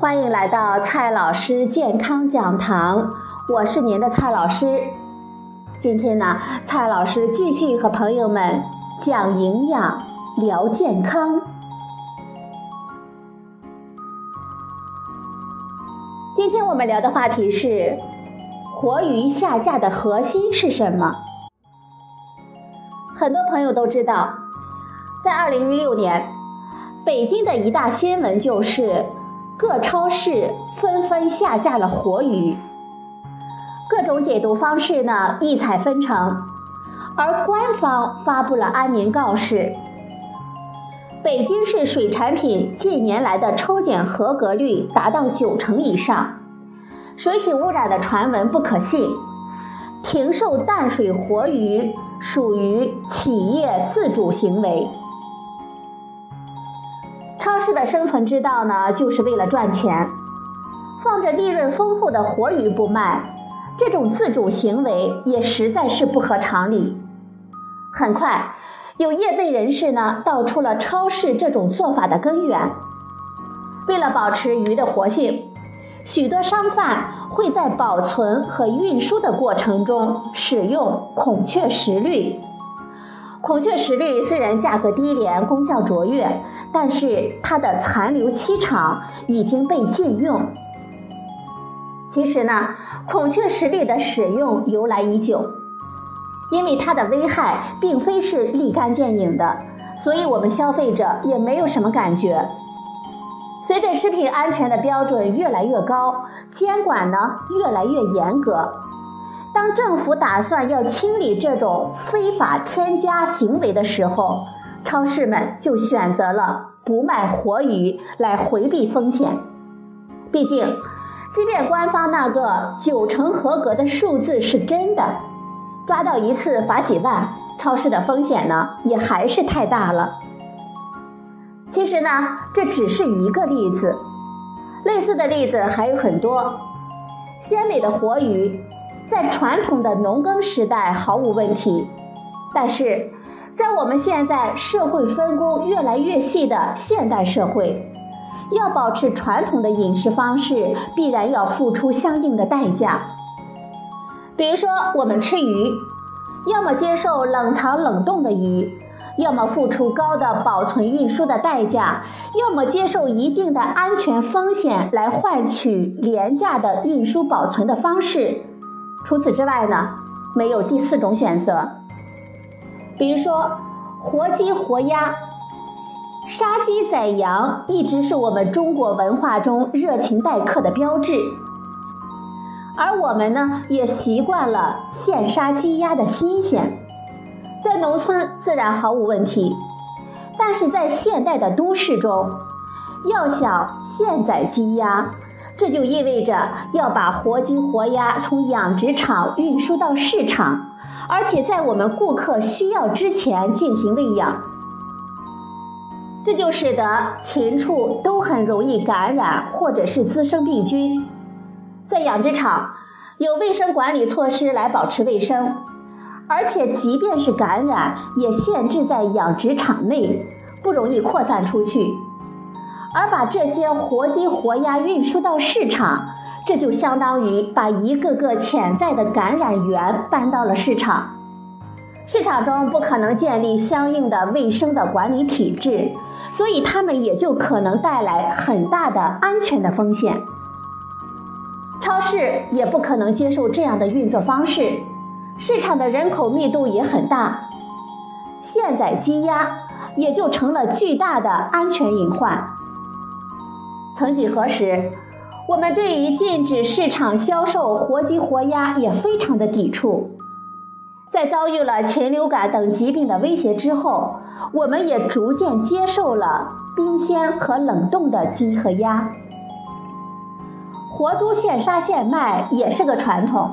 欢迎来到蔡老师健康讲堂，我是您的蔡老师。今天呢，蔡老师继续和朋友们讲营养、聊健康。今天我们聊的话题是：活鱼下架的核心是什么？很多朋友都知道，在二零一六年，北京的一大新闻就是。各超市纷纷下架了活鱼，各种解读方式呢异彩纷呈，而官方发布了安民告示：北京市水产品近年来的抽检合格率达到九成以上，水体污染的传闻不可信，停售淡水活鱼属于企业自主行为。超市的生存之道呢，就是为了赚钱，放着利润丰厚的活鱼不卖，这种自主行为也实在是不合常理。很快，有业内人士呢道出了超市这种做法的根源。为了保持鱼的活性，许多商贩会在保存和运输的过程中使用孔雀石绿。孔雀石绿虽然价格低廉、功效卓越，但是它的残留期长已经被禁用。其实呢，孔雀石绿的使用由来已久，因为它的危害并非是立竿见影的，所以我们消费者也没有什么感觉。随着食品安全的标准越来越高，监管呢越来越严格。当政府打算要清理这种非法添加行为的时候，超市们就选择了不卖活鱼来回避风险。毕竟，即便官方那个九成合格的数字是真的，抓到一次罚几万，超市的风险呢也还是太大了。其实呢，这只是一个例子，类似的例子还有很多。鲜美的活鱼。在传统的农耕时代毫无问题，但是在我们现在社会分工越来越细的现代社会，要保持传统的饮食方式，必然要付出相应的代价。比如说，我们吃鱼，要么接受冷藏冷冻的鱼，要么付出高的保存运输的代价，要么接受一定的安全风险来换取廉价的运输保存的方式。除此之外呢，没有第四种选择。比如说，活鸡活鸭，杀鸡宰羊一直是我们中国文化中热情待客的标志，而我们呢，也习惯了现杀鸡鸭的新鲜。在农村自然毫无问题，但是在现代的都市中，要想现宰鸡鸭。这就意味着要把活鸡活鸭从养殖场运输到市场，而且在我们顾客需要之前进行喂养，这就使得禽畜都很容易感染或者是滋生病菌。在养殖场有卫生管理措施来保持卫生，而且即便是感染，也限制在养殖场内，不容易扩散出去。而把这些活鸡活鸭运输到市场，这就相当于把一个个潜在的感染源搬到了市场。市场中不可能建立相应的卫生的管理体制，所以他们也就可能带来很大的安全的风险。超市也不可能接受这样的运作方式，市场的人口密度也很大，现宰鸡鸭也就成了巨大的安全隐患。曾几何时，我们对于禁止市场销售活鸡活鸭也非常的抵触。在遭遇了禽流感等疾病的威胁之后，我们也逐渐接受了冰鲜和冷冻的鸡和鸭。活猪现杀现卖也是个传统。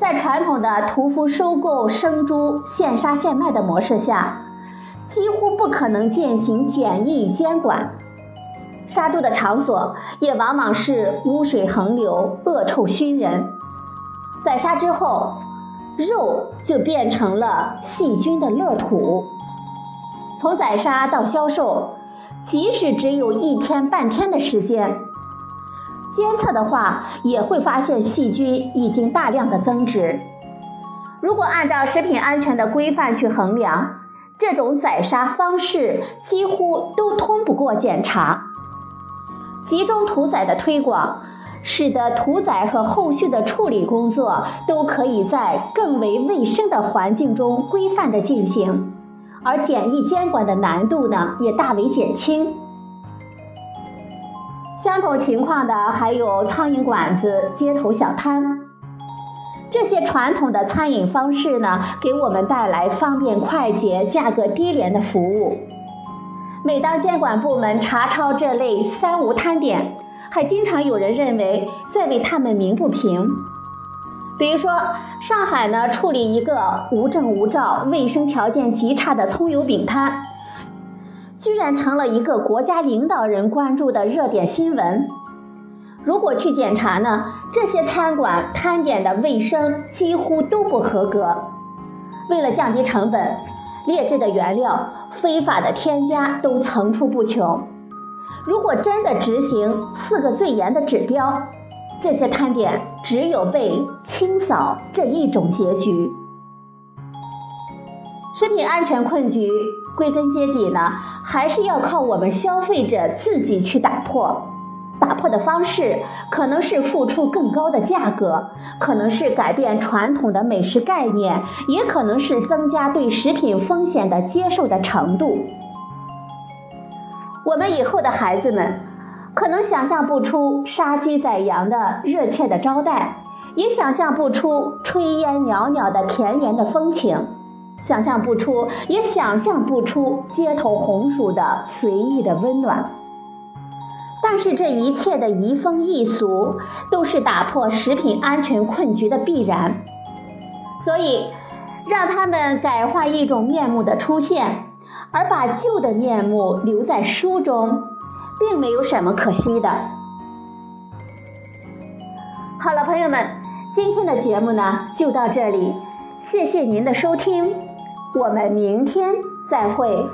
在传统的屠夫收购生猪现杀现卖的模式下，几乎不可能进行检疫监管。杀猪的场所也往往是污水横流、恶臭熏人。宰杀之后，肉就变成了细菌的乐土。从宰杀到销售，即使只有一天半天的时间，监测的话也会发现细菌已经大量的增殖。如果按照食品安全的规范去衡量，这种宰杀方式几乎都通不过检查。集中屠宰的推广，使得屠宰和后续的处理工作都可以在更为卫生的环境中规范的进行，而检疫监管的难度呢也大为减轻。相同情况的还有苍蝇馆子、街头小摊。这些传统的餐饮方式呢，给我们带来方便快捷、价格低廉的服务。每当监管部门查抄这类“三无”摊点，还经常有人认为在为他们鸣不平。比如说，上海呢处理一个无证无照、卫生条件极差的葱油饼摊，居然成了一个国家领导人关注的热点新闻。如果去检查呢，这些餐馆摊点的卫生几乎都不合格。为了降低成本，劣质的原料、非法的添加都层出不穷。如果真的执行四个最严的指标，这些摊点只有被清扫这一种结局。食品安全困局，归根结底呢，还是要靠我们消费者自己去打破。打破的方式可能是付出更高的价格，可能是改变传统的美食概念，也可能是增加对食品风险的接受的程度。我们以后的孩子们可能想象不出杀鸡宰羊的热切的招待，也想象不出炊烟袅袅的田园的风情，想象不出，也想象不出街头红薯的随意的温暖。但是这一切的移风易俗，都是打破食品安全困局的必然。所以，让他们改换一种面目的出现，而把旧的面目留在书中，并没有什么可惜的。好了，朋友们，今天的节目呢就到这里，谢谢您的收听，我们明天再会。